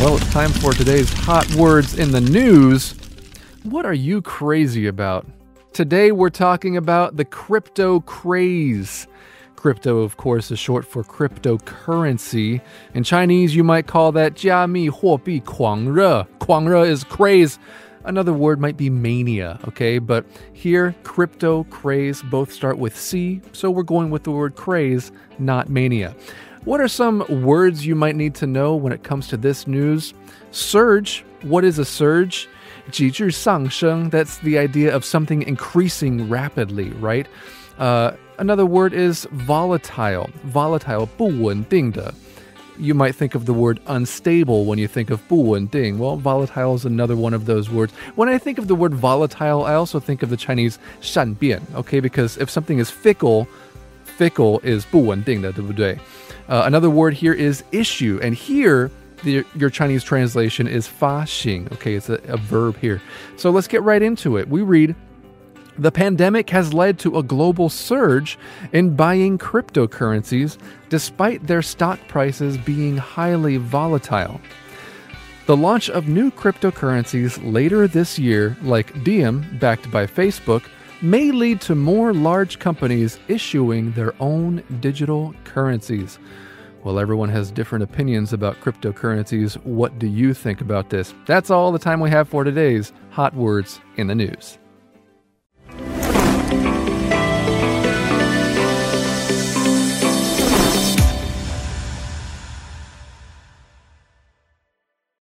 Well, it's time for today's hot words in the news. What are you crazy about? Today we're talking about the crypto craze. Crypto, of course, is short for cryptocurrency. In Chinese, you might call that 加密货币狂热.狂热 is craze. Another word might be mania, okay? But here, crypto, craze both start with C, so we're going with the word craze, not mania. What are some words you might need to know when it comes to this news? Surge. What is a surge? 急剧上升, that's the idea of something increasing rapidly, right? Uh, another word is volatile. Volatile, 不稳定的. You might think of the word unstable when you think of 不稳定. Well, volatile is another one of those words. When I think of the word volatile, I also think of the Chinese 善变, okay? Because if something is fickle, fickle is 不稳定的,对不对? Uh, another word here is issue, and here the, your Chinese translation is 发行. Okay, it's a, a verb here. So let's get right into it. We read the pandemic has led to a global surge in buying cryptocurrencies despite their stock prices being highly volatile. The launch of new cryptocurrencies later this year, like Diem, backed by Facebook, may lead to more large companies issuing their own digital currencies. Well, everyone has different opinions about cryptocurrencies. What do you think about this? That's all the time we have for today's Hot Words in the News.